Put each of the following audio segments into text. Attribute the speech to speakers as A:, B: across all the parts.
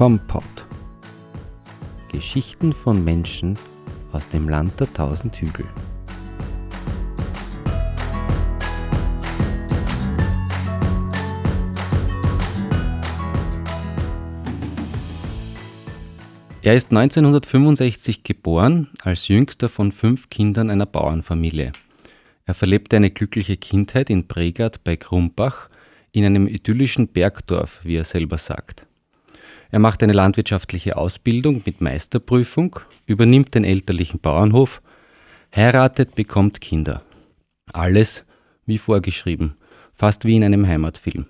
A: Kompott. Geschichten von Menschen aus dem Land der tausend Hügel. Er ist 1965 geboren, als jüngster von fünf Kindern einer Bauernfamilie. Er verlebte eine glückliche Kindheit in Bregard bei Krumbach, in einem idyllischen Bergdorf, wie er selber sagt. Er macht eine landwirtschaftliche Ausbildung mit Meisterprüfung, übernimmt den elterlichen Bauernhof, heiratet, bekommt Kinder. Alles wie vorgeschrieben, fast wie in einem Heimatfilm.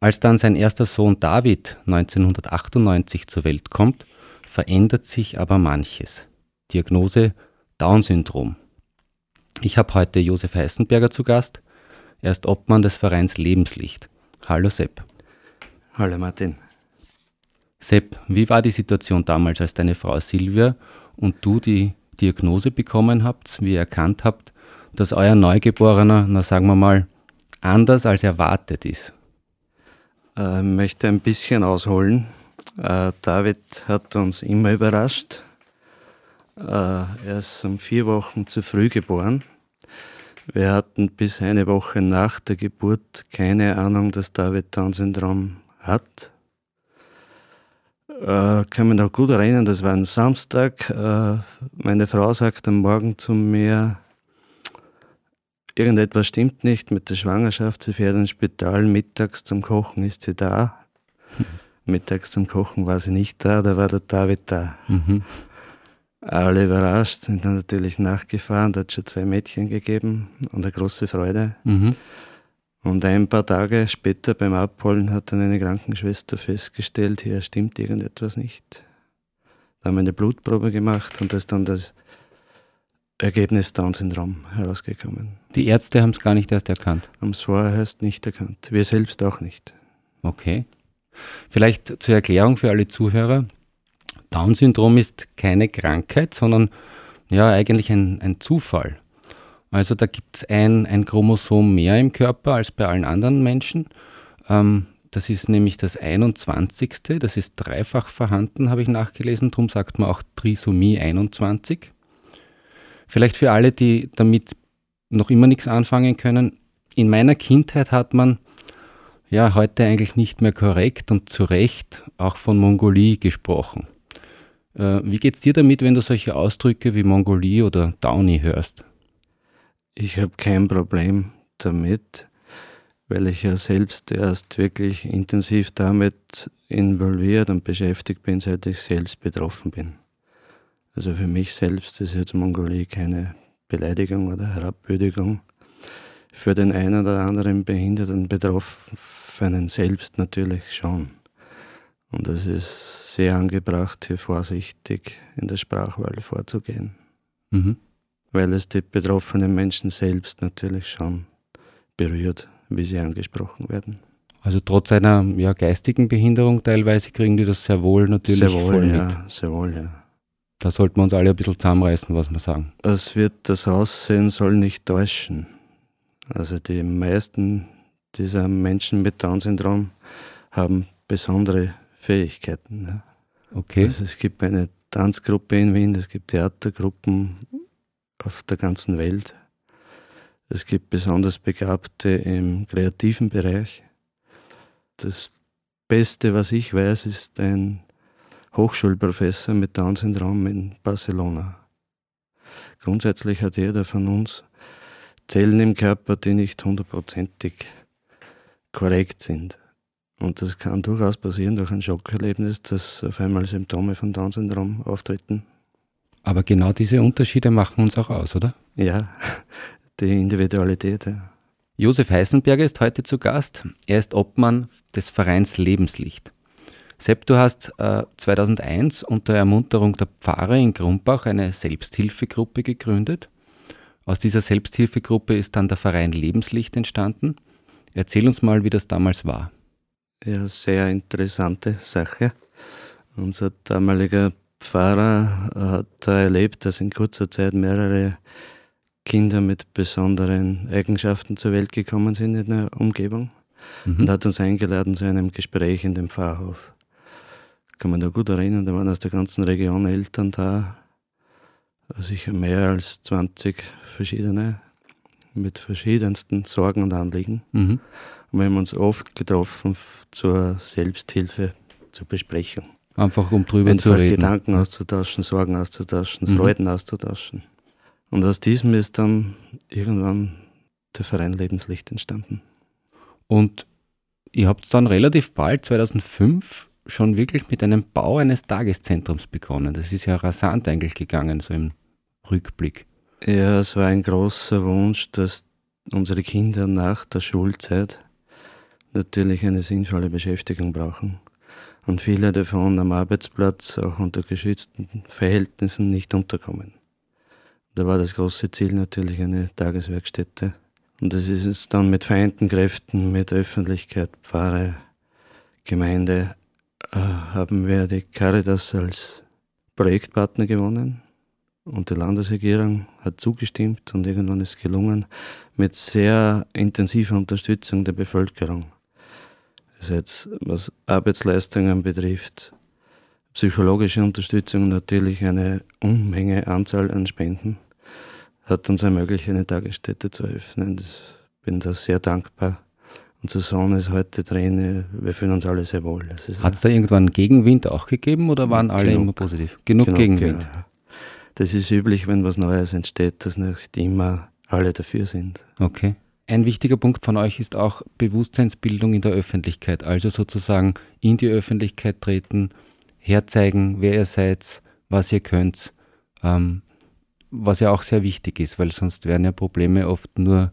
A: Als dann sein erster Sohn David 1998 zur Welt kommt, verändert sich aber manches. Diagnose Down-Syndrom. Ich habe heute Josef Heißenberger zu Gast. Er ist Obmann des Vereins Lebenslicht. Hallo Sepp.
B: Hallo Martin.
A: Sepp, wie war die Situation damals, als deine Frau Silvia und du die Diagnose bekommen habt, wie ihr erkannt habt, dass euer Neugeborener, na sagen wir mal, anders als erwartet ist?
B: Ich äh, möchte ein bisschen ausholen. Äh, David hat uns immer überrascht. Äh, er ist um vier Wochen zu früh geboren. Wir hatten bis eine Woche nach der Geburt keine Ahnung, dass David Down-Syndrom hat. Äh, kann mich noch gut erinnern, das war ein Samstag. Äh, meine Frau sagt am Morgen zu mir, irgendetwas stimmt nicht mit der Schwangerschaft, sie fährt ins Spital, mittags zum Kochen ist sie da. mittags zum Kochen war sie nicht da, da war der David da. Mhm. Alle überrascht, sind dann natürlich nachgefahren, da hat es schon zwei Mädchen gegeben und eine große Freude. Mhm. Und ein paar Tage später beim Abholen hat dann eine Krankenschwester festgestellt, hier stimmt irgendetwas nicht. Da haben wir eine Blutprobe gemacht und da ist dann das Ergebnis Down-Syndrom herausgekommen.
A: Die Ärzte haben es gar nicht erst erkannt?
B: Haben es vorher erst nicht erkannt. Wir selbst auch nicht.
A: Okay. Vielleicht zur Erklärung für alle Zuhörer. Down-Syndrom ist keine Krankheit, sondern ja eigentlich ein, ein Zufall. Also da gibt es ein, ein Chromosom mehr im Körper als bei allen anderen Menschen. Ähm, das ist nämlich das 21. Das ist dreifach vorhanden, habe ich nachgelesen. Darum sagt man auch Trisomie 21. Vielleicht für alle, die damit noch immer nichts anfangen können. In meiner Kindheit hat man ja heute eigentlich nicht mehr korrekt und zu Recht auch von Mongolie gesprochen. Äh, wie es dir damit, wenn du solche Ausdrücke wie Mongolie oder Downy hörst?
B: Ich habe kein Problem damit, weil ich ja selbst erst wirklich intensiv damit involviert und beschäftigt bin, seit ich selbst betroffen bin. Also für mich selbst ist jetzt Mongolie keine Beleidigung oder Herabwürdigung. Für den einen oder anderen behinderten Betroffenen selbst natürlich schon. Und es ist sehr angebracht, hier vorsichtig in der Sprachwahl vorzugehen. Mhm weil es die betroffenen Menschen selbst natürlich schon berührt, wie sie angesprochen werden.
A: Also trotz einer ja, geistigen Behinderung teilweise kriegen die das sehr wohl natürlich
B: sehr wohl,
A: voll
B: ja,
A: mit.
B: Sehr wohl, ja.
A: Da sollten wir uns alle ein bisschen zusammenreißen, was wir sagen.
B: Es wird das Aussehen soll nicht täuschen. Also die meisten dieser Menschen mit Down-Syndrom haben besondere Fähigkeiten. Ja.
A: Okay.
B: Also es gibt eine Tanzgruppe in Wien, es gibt Theatergruppen auf der ganzen Welt. Es gibt besonders Begabte im kreativen Bereich. Das Beste, was ich weiß, ist ein Hochschulprofessor mit Down-Syndrom in Barcelona. Grundsätzlich hat jeder von uns Zellen im Körper, die nicht hundertprozentig korrekt sind. Und das kann durchaus passieren durch ein Schockerlebnis, dass auf einmal Symptome von Down-Syndrom auftreten.
A: Aber genau diese Unterschiede machen uns auch aus, oder?
B: Ja, die Individualität. Ja.
A: Josef Heißenberger ist heute zu Gast. Er ist Obmann des Vereins Lebenslicht. Sepp, du hast äh, 2001 unter Ermunterung der Pfarrer in Grumbach eine Selbsthilfegruppe gegründet. Aus dieser Selbsthilfegruppe ist dann der Verein Lebenslicht entstanden. Erzähl uns mal, wie das damals war.
B: Ja, sehr interessante Sache. Unser damaliger Pfarrer hat erlebt, dass in kurzer Zeit mehrere Kinder mit besonderen Eigenschaften zur Welt gekommen sind in der Umgebung mhm. und hat uns eingeladen zu einem Gespräch in dem Pfarrhof. kann man da gut erinnern, da waren aus der ganzen Region Eltern da, sicher mehr als 20 verschiedene, mit verschiedensten Sorgen und Anliegen. Mhm. Und wir haben uns oft getroffen zur Selbsthilfe, zur Besprechung.
A: Einfach um drüber Einfach zu reden.
B: Gedanken auszutauschen, Sorgen auszutauschen, mhm. Freuden auszutauschen. Und aus diesem ist dann irgendwann der Verein Lebenslicht entstanden.
A: Und ihr habt dann relativ bald, 2005, schon wirklich mit einem Bau eines Tageszentrums begonnen. Das ist ja rasant eigentlich gegangen, so im Rückblick.
B: Ja, es war ein großer Wunsch, dass unsere Kinder nach der Schulzeit natürlich eine sinnvolle Beschäftigung brauchen und viele davon am Arbeitsplatz auch unter geschützten Verhältnissen nicht unterkommen. Da war das große Ziel natürlich eine Tageswerkstätte. Und das ist es dann mit vereinten Kräften, mit Öffentlichkeit, Pfarre, Gemeinde, äh, haben wir die Caritas als Projektpartner gewonnen. Und die Landesregierung hat zugestimmt und irgendwann ist gelungen, mit sehr intensiver Unterstützung der Bevölkerung das heißt, was Arbeitsleistungen betrifft, psychologische Unterstützung natürlich eine Unmenge Anzahl an Spenden hat uns ermöglicht, eine Tagesstätte zu öffnen. Ich bin da sehr dankbar. Unser Sohn ist heute drin, wir fühlen uns alle sehr wohl.
A: Hat es da irgendwann Gegenwind auch gegeben oder waren alle genug, immer positiv? Genug, genug Gegenwind. Ja.
B: Das ist üblich, wenn was Neues entsteht, dass nicht immer alle dafür sind.
A: Okay. Ein wichtiger Punkt von euch ist auch Bewusstseinsbildung in der Öffentlichkeit, also sozusagen in die Öffentlichkeit treten, herzeigen, wer ihr seid, was ihr könnt, ähm, was ja auch sehr wichtig ist, weil sonst wären ja Probleme oft nur,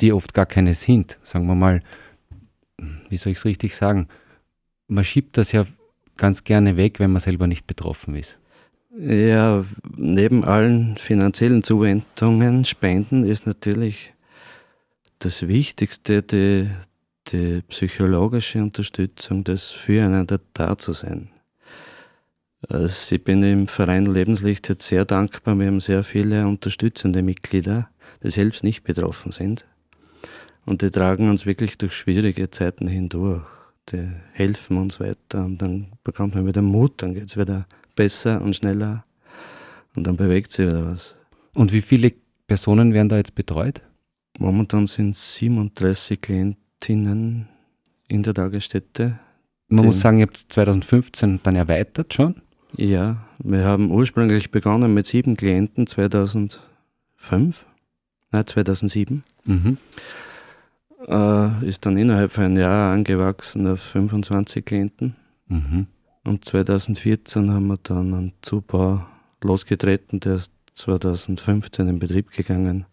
A: die oft gar keine sind. Sagen wir mal, wie soll ich es richtig sagen? Man schiebt das ja ganz gerne weg, wenn man selber nicht betroffen ist.
B: Ja, neben allen finanziellen Zuwendungen, Spenden ist natürlich das Wichtigste, die, die psychologische Unterstützung, das Füreinander da zu sein. Also ich bin im Verein Lebenslicht jetzt sehr dankbar. Wir haben sehr viele unterstützende Mitglieder, die selbst nicht betroffen sind. Und die tragen uns wirklich durch schwierige Zeiten hindurch. Die helfen uns weiter und dann bekommt man wieder Mut, dann geht es wieder besser und schneller und dann bewegt sich wieder was.
A: Und wie viele Personen werden da jetzt betreut?
B: Momentan sind 37 Klientinnen in der Tagesstätte.
A: Man muss sagen, ihr habt 2015 dann erweitert schon?
B: Ja, wir haben ursprünglich begonnen mit sieben Klienten 2005, nein 2007. Mhm. Äh, ist dann innerhalb von einem Jahr angewachsen auf 25 Klienten. Mhm. Und 2014 haben wir dann einen Zubau losgetreten, der ist 2015 in Betrieb gegangen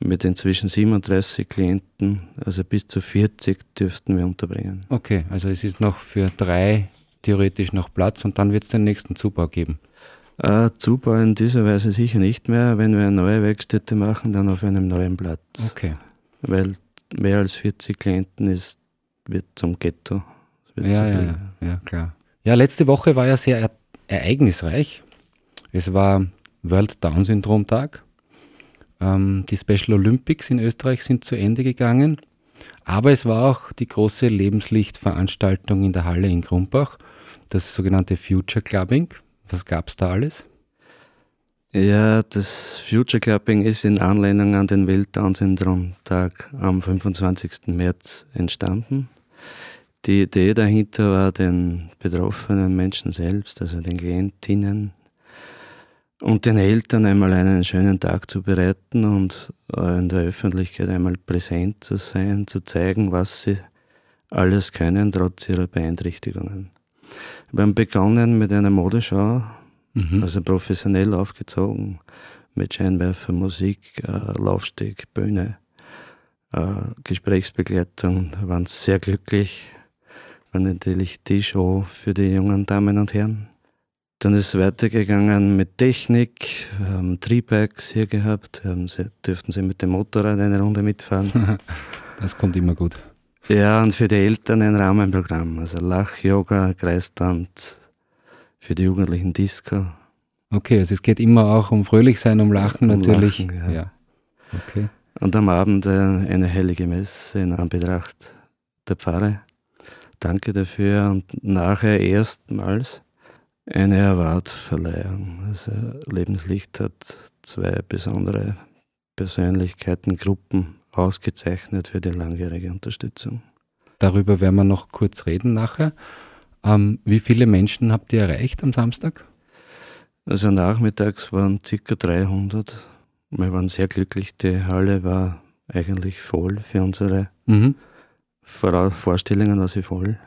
B: mit inzwischen 37 Klienten, also bis zu 40 dürften wir unterbringen.
A: Okay, also es ist noch für drei theoretisch noch Platz und dann wird es den nächsten Zubau geben.
B: Äh, Zubau in dieser Weise sicher nicht mehr. Wenn wir eine neue Werkstätte machen, dann auf einem neuen Platz.
A: Okay.
B: Weil mehr als 40 Klienten ist, wird zum Ghetto.
A: Wird ja, ja, ja, ja, klar. Ja, letzte Woche war ja sehr ereignisreich. Es war World Down Syndrom Tag. Ähm, die Special Olympics in Österreich sind zu Ende gegangen, aber es war auch die große Lebenslichtveranstaltung in der Halle in Krumbach, das sogenannte Future Clubbing. Was gab es da alles?
B: Ja, das Future Clubbing ist in Anlehnung an den Welt-Down-Syndrom-Tag am 25. März entstanden. Die Idee dahinter war, den betroffenen Menschen selbst, also den Klientinnen, und den Eltern einmal einen schönen Tag zu bereiten und äh, in der Öffentlichkeit einmal präsent zu sein, zu zeigen, was sie alles können, trotz ihrer Beeinträchtigungen. Wir haben begonnen mit einer Modeschau, mhm. also professionell aufgezogen, mit Scheinwerfer, Musik, äh, Laufsteg, Bühne, äh, Gesprächsbegleitung. Wir waren sehr glücklich. War natürlich die Show für die jungen Damen und Herren. Dann ist es weitergegangen mit Technik. Wir haben Triebikes hier gehabt. Haben sie, dürften sie mit dem Motorrad eine Runde mitfahren.
A: das kommt immer gut.
B: Ja, und für die Eltern ein Rahmenprogramm. Also Lach, Yoga, Kreistanz, für die Jugendlichen Disco.
A: Okay, also es geht immer auch um Fröhlichsein, um Lachen um natürlich. Lachen, ja. ja.
B: Okay. Und am Abend äh, eine heilige Messe in Anbetracht der Pfarre. danke dafür. Und nachher erstmals eine Awardverleihung. Also Lebenslicht hat zwei besondere Persönlichkeiten, Gruppen ausgezeichnet für die langjährige Unterstützung.
A: Darüber werden wir noch kurz reden nachher. Ähm, wie viele Menschen habt ihr erreicht am Samstag?
B: Also nachmittags waren ca. 300. Wir waren sehr glücklich. Die Halle war eigentlich voll für unsere mhm. Vorstellungen, war sie voll.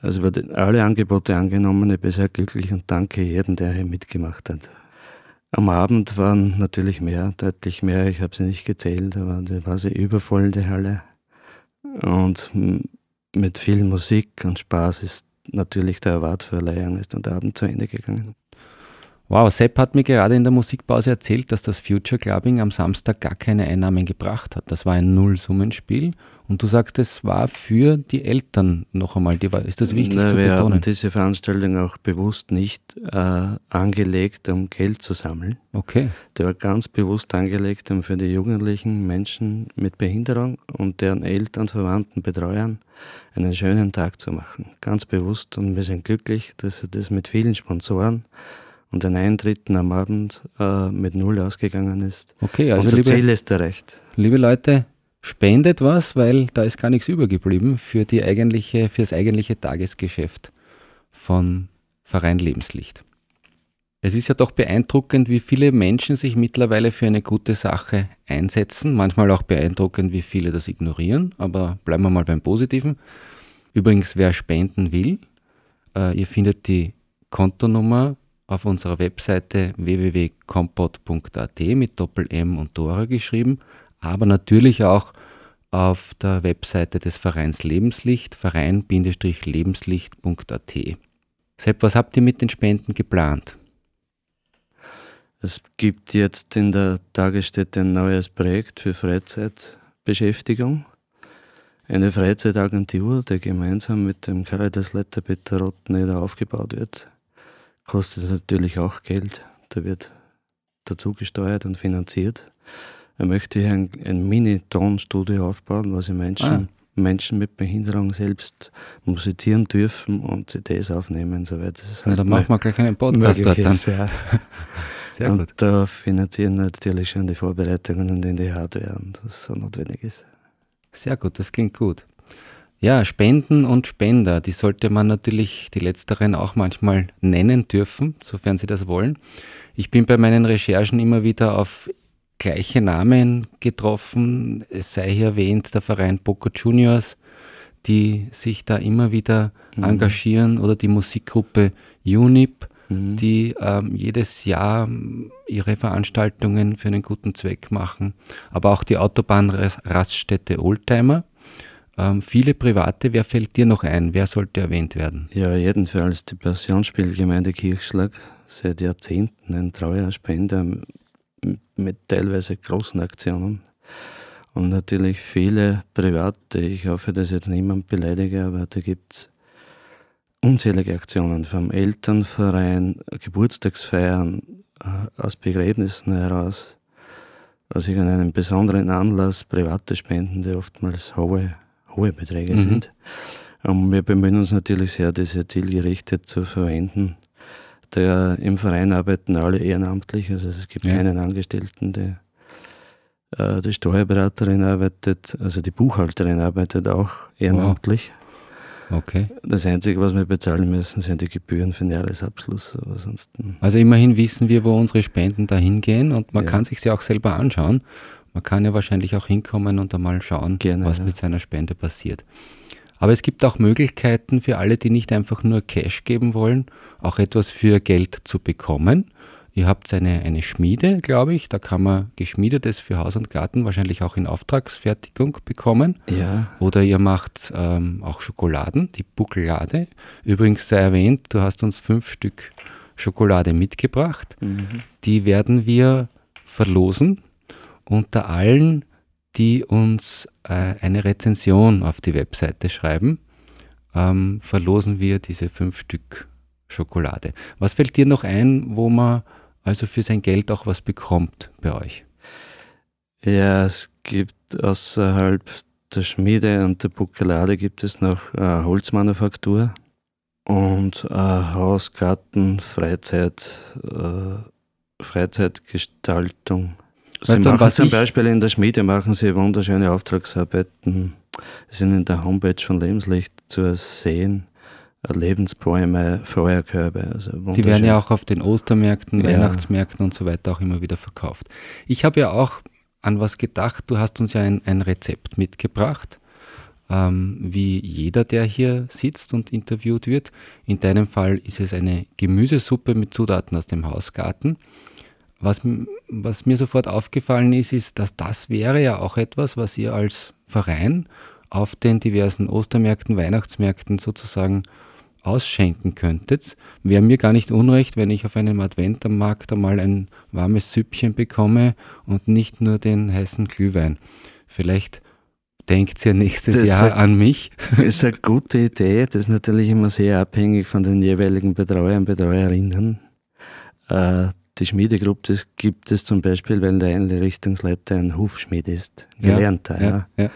B: Also alle Angebote angenommen, ich bin sehr glücklich und danke jedem, der hier mitgemacht hat. Am Abend waren natürlich mehr, deutlich mehr, ich habe sie nicht gezählt, aber da war sie übervoll, die Halle. Und mit viel Musik und Spaß ist natürlich der Erwartverleihung ist der Abend zu Ende gegangen.
A: Wow, Sepp hat mir gerade in der Musikpause erzählt, dass das Future Clubbing am Samstag gar keine Einnahmen gebracht hat. Das war ein Nullsummenspiel und du sagst, es war für die Eltern noch einmal. Die war, ist das wichtig
B: Na,
A: zu betonen? Wir
B: haben diese Veranstaltung auch bewusst nicht äh, angelegt, um Geld zu sammeln.
A: Okay.
B: Die war ganz bewusst angelegt, um für die jugendlichen Menschen mit Behinderung und deren Eltern, Verwandten, Betreuern einen schönen Tag zu machen. Ganz bewusst und wir sind glücklich, dass das mit vielen Sponsoren und ein Eintritten am Abend äh, mit Null ausgegangen ist.
A: Okay, also
B: Unser
A: liebe,
B: Ziel ist erreicht.
A: Liebe Leute, spendet was, weil da ist gar nichts übergeblieben für, die eigentliche, das eigentliche Tagesgeschäft von Verein Lebenslicht. Es ist ja doch beeindruckend, wie viele Menschen sich mittlerweile für eine gute Sache einsetzen. Manchmal auch beeindruckend, wie viele das ignorieren, aber bleiben wir mal beim Positiven. Übrigens, wer spenden will, äh, ihr findet die Kontonummer auf unserer Webseite www.compot.at mit Doppel-M und Dora geschrieben, aber natürlich auch auf der Webseite des Vereins Lebenslicht, verein-lebenslicht.at. Sepp, was habt ihr mit den Spenden geplant?
B: Es gibt jetzt in der Tagesstätte ein neues Projekt für Freizeitbeschäftigung. Eine Freizeitagentur, die gemeinsam mit dem Caritas Peter Rottneder aufgebaut wird kostet natürlich auch Geld. Da wird dazu gesteuert und finanziert. Er möchte hier ein, ein Mini-Tonstudio aufbauen, wo sie Menschen, ah. Menschen mit Behinderung selbst musizieren dürfen und CDs aufnehmen. Soweit
A: es ja, halt dann machen wir gleich einen Podcast dort dann.
B: ja. Sehr und gut. da finanzieren natürlich schon die Vorbereitungen und in die Hardware und was so notwendig ist.
A: Sehr gut, das klingt gut. Ja, Spenden und Spender, die sollte man natürlich, die letzteren auch manchmal nennen dürfen, sofern sie das wollen. Ich bin bei meinen Recherchen immer wieder auf gleiche Namen getroffen. Es sei hier erwähnt der Verein Boca Juniors, die sich da immer wieder mhm. engagieren, oder die Musikgruppe UNIP, mhm. die ähm, jedes Jahr ihre Veranstaltungen für einen guten Zweck machen. Aber auch die Autobahnraststätte Oldtimer ähm, viele Private, wer fällt dir noch ein? Wer sollte erwähnt werden?
B: Ja, jedenfalls die Passionsspielgemeinde Kirchschlag, seit Jahrzehnten ein treuer Spender mit teilweise großen Aktionen. Und natürlich viele Private, ich hoffe, dass ich jetzt niemand beleidige, aber da gibt es unzählige Aktionen vom Elternverein, Geburtstagsfeiern, äh, aus Begräbnissen heraus, aus irgendeinem besonderen Anlass, private Spenden, die oftmals hohe hohe Beträge mhm. sind. Und wir bemühen uns natürlich sehr, diese zielgerichtet zu verwenden. Der, Im Verein arbeiten alle ehrenamtlich, also es gibt ja. keinen Angestellten, der äh, die Steuerberaterin arbeitet, also die Buchhalterin arbeitet auch ehrenamtlich.
A: Wow. Okay.
B: Das Einzige, was wir bezahlen müssen, sind die Gebühren für den Jahresabschluss. Aber sonst
A: also immerhin wissen wir, wo unsere Spenden dahin gehen und man ja. kann sich sie auch selber anschauen. Man kann ja wahrscheinlich auch hinkommen und einmal schauen, Gerne, was ja. mit seiner Spende passiert. Aber es gibt auch Möglichkeiten für alle, die nicht einfach nur Cash geben wollen, auch etwas für Geld zu bekommen. Ihr habt eine, eine Schmiede, glaube ich, da kann man Geschmiedetes für Haus und Garten wahrscheinlich auch in Auftragsfertigung bekommen.
B: Ja.
A: Oder ihr macht ähm, auch Schokoladen, die Buckelade. Übrigens sei erwähnt, du hast uns fünf Stück Schokolade mitgebracht. Mhm. Die werden wir verlosen unter allen, die uns äh, eine Rezension auf die Webseite schreiben, ähm, verlosen wir diese fünf Stück Schokolade. Was fällt dir noch ein, wo man also für sein Geld auch was bekommt bei euch?
B: Ja, es gibt außerhalb der Schmiede und der Buckelade gibt es noch eine Holzmanufaktur und eine Haus, Garten, Freizeit, äh, Freizeitgestaltung. Sie weißt machen zum Beispiel in der Schmiede machen sie wunderschöne Auftragsarbeiten. Sie sind in der Homepage von Lebenslicht zu sehen. Lebensbäume, Feuerkörbe. Also
A: Die werden ja auch auf den Ostermärkten, ja. Weihnachtsmärkten und so weiter auch immer wieder verkauft. Ich habe ja auch an was gedacht. Du hast uns ja ein, ein Rezept mitgebracht, ähm, wie jeder, der hier sitzt und interviewt wird. In deinem Fall ist es eine Gemüsesuppe mit Zutaten aus dem Hausgarten. Was, was mir sofort aufgefallen ist, ist, dass das wäre ja auch etwas, was ihr als Verein auf den diversen Ostermärkten, Weihnachtsmärkten sozusagen ausschenken könntet, wäre mir gar nicht unrecht, wenn ich auf einem Advent am Markt einmal ein warmes Süppchen bekomme und nicht nur den heißen Glühwein. Vielleicht denkt ihr nächstes das Jahr an mich.
B: Das ist eine gute Idee. Das ist natürlich immer sehr abhängig von den jeweiligen Betreuern, Betreuerinnen. Äh, die Schmiedegruppe das gibt es zum Beispiel, weil der Einrichtungsleiter ein Hufschmied ist, gelernter. Ja, ja, ja.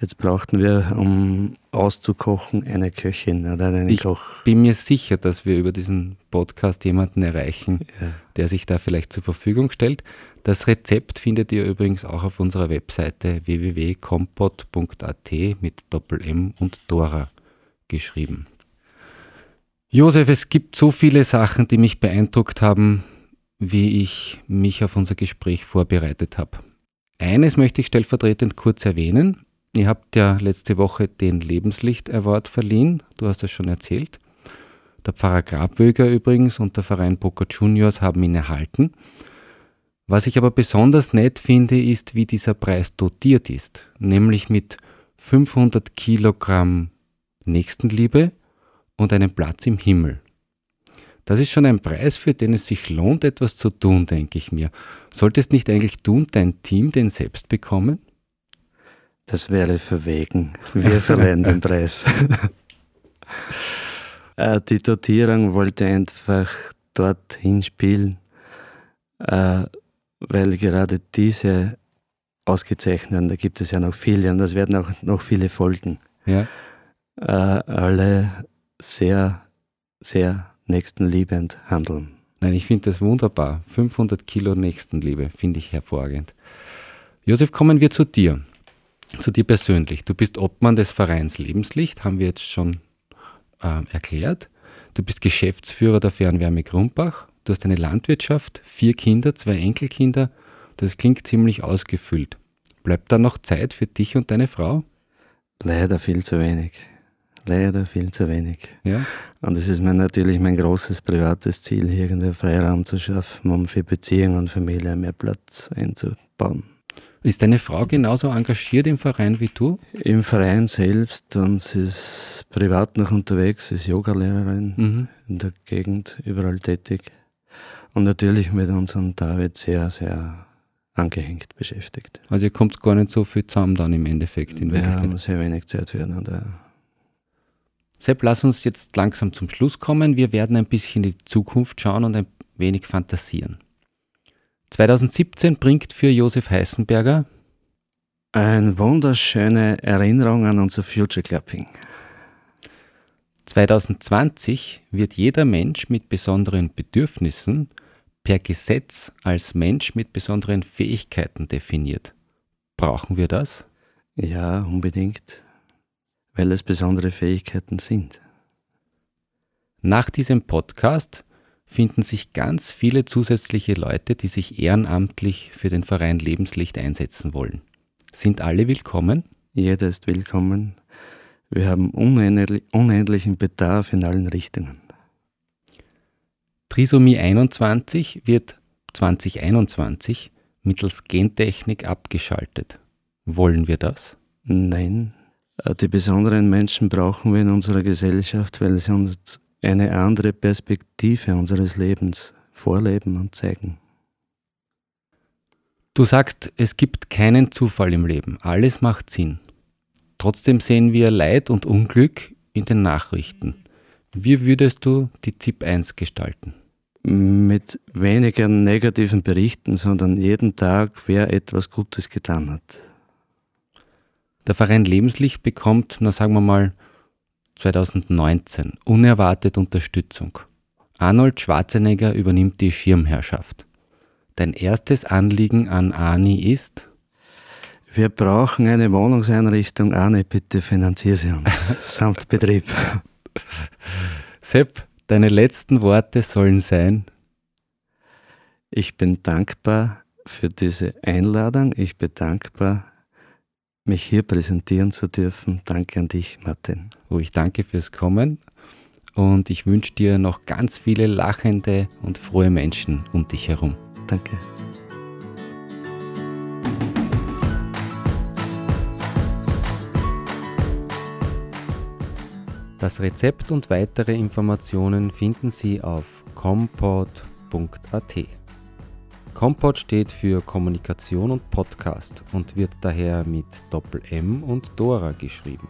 B: Jetzt brauchten wir, um auszukochen, eine Köchin oder einen
A: ich
B: Koch.
A: Ich bin mir sicher, dass wir über diesen Podcast jemanden erreichen, der sich da vielleicht zur Verfügung stellt. Das Rezept findet ihr übrigens auch auf unserer Webseite www.kompot.at mit Doppel-M und Dora geschrieben. Josef, es gibt so viele Sachen, die mich beeindruckt haben, wie ich mich auf unser Gespräch vorbereitet habe. Eines möchte ich stellvertretend kurz erwähnen. Ihr habt ja letzte Woche den Lebenslicht Award verliehen, du hast es schon erzählt. Der Pfarrer Grabwöger übrigens und der Verein Boca Juniors haben ihn erhalten. Was ich aber besonders nett finde, ist, wie dieser Preis dotiert ist, nämlich mit 500 Kilogramm Nächstenliebe und einem Platz im Himmel. Das ist schon ein Preis, für den es sich lohnt, etwas zu tun, denke ich mir. Solltest nicht eigentlich du und dein Team den selbst bekommen?
B: Das wäre verwegen. Wir verleihen den Preis. Äh, die Dotierung wollte einfach dorthin spielen, äh, weil gerade diese ausgezeichneten, da gibt es ja noch viele und es werden auch noch viele folgen. Ja. Äh, alle sehr, sehr nächstenliebend handeln.
A: Nein, ich finde das wunderbar. 500 Kilo Nächstenliebe finde ich hervorragend. Josef, kommen wir zu dir zu dir persönlich. Du bist Obmann des Vereins Lebenslicht, haben wir jetzt schon äh, erklärt. Du bist Geschäftsführer der Fernwärme Grumbach. Du hast eine Landwirtschaft, vier Kinder, zwei Enkelkinder. Das klingt ziemlich ausgefüllt. Bleibt da noch Zeit für dich und deine Frau?
B: Leider viel zu wenig. Leider viel zu wenig. Ja? Und es ist mir natürlich mein großes privates Ziel, hier irgendwie Freiraum zu schaffen, um für Beziehungen und Familie mehr Platz einzubauen.
A: Ist deine Frau genauso engagiert im Verein wie du?
B: Im Verein selbst und sie ist privat noch unterwegs, sie ist Yogalehrerin mhm. in der Gegend, überall tätig. Und natürlich mit unserem David sehr, sehr angehängt beschäftigt.
A: Also ihr kommt gar nicht so viel zusammen dann im Endeffekt.
B: In Wir haben sehr wenig Zeit füreinander.
A: Sepp, lass uns jetzt langsam zum Schluss kommen. Wir werden ein bisschen in die Zukunft schauen und ein wenig fantasieren. 2017 bringt für Josef Heißenberger
B: eine wunderschöne Erinnerung an unser Future Clapping.
A: 2020 wird jeder Mensch mit besonderen Bedürfnissen per Gesetz als Mensch mit besonderen Fähigkeiten definiert. Brauchen wir das?
B: Ja, unbedingt, weil es besondere Fähigkeiten sind.
A: Nach diesem Podcast finden sich ganz viele zusätzliche Leute, die sich ehrenamtlich für den Verein Lebenslicht einsetzen wollen. Sind alle willkommen?
B: Jeder ist willkommen. Wir haben unendlichen Bedarf in allen Richtungen.
A: Trisomie 21 wird 2021 mittels Gentechnik abgeschaltet. Wollen wir das?
B: Nein. Die besonderen Menschen brauchen wir in unserer Gesellschaft, weil sie uns eine andere Perspektive unseres Lebens vorleben und zeigen.
A: Du sagst, es gibt keinen Zufall im Leben, alles macht Sinn. Trotzdem sehen wir Leid und Unglück in den Nachrichten. Wie würdest du die ZIP 1 gestalten?
B: Mit weniger negativen Berichten, sondern jeden Tag, wer etwas Gutes getan hat.
A: Der Verein Lebenslicht bekommt, na sagen wir mal, 2019 unerwartet Unterstützung. Arnold Schwarzenegger übernimmt die Schirmherrschaft. Dein erstes Anliegen an Ani ist?
B: Wir brauchen eine Wohnungseinrichtung. Arne, bitte finanziere sie uns. Samt Betrieb.
A: Sepp, deine letzten Worte sollen sein?
B: Ich bin dankbar für diese Einladung. Ich bin dankbar, mich hier präsentieren zu dürfen. Danke an dich, Martin.
A: Oh, ich danke fürs Kommen und ich wünsche dir noch ganz viele lachende und frohe Menschen um dich herum.
B: Danke.
A: Das Rezept und weitere Informationen finden Sie auf compot.at. Compot steht für Kommunikation und Podcast und wird daher mit Doppel M und Dora geschrieben.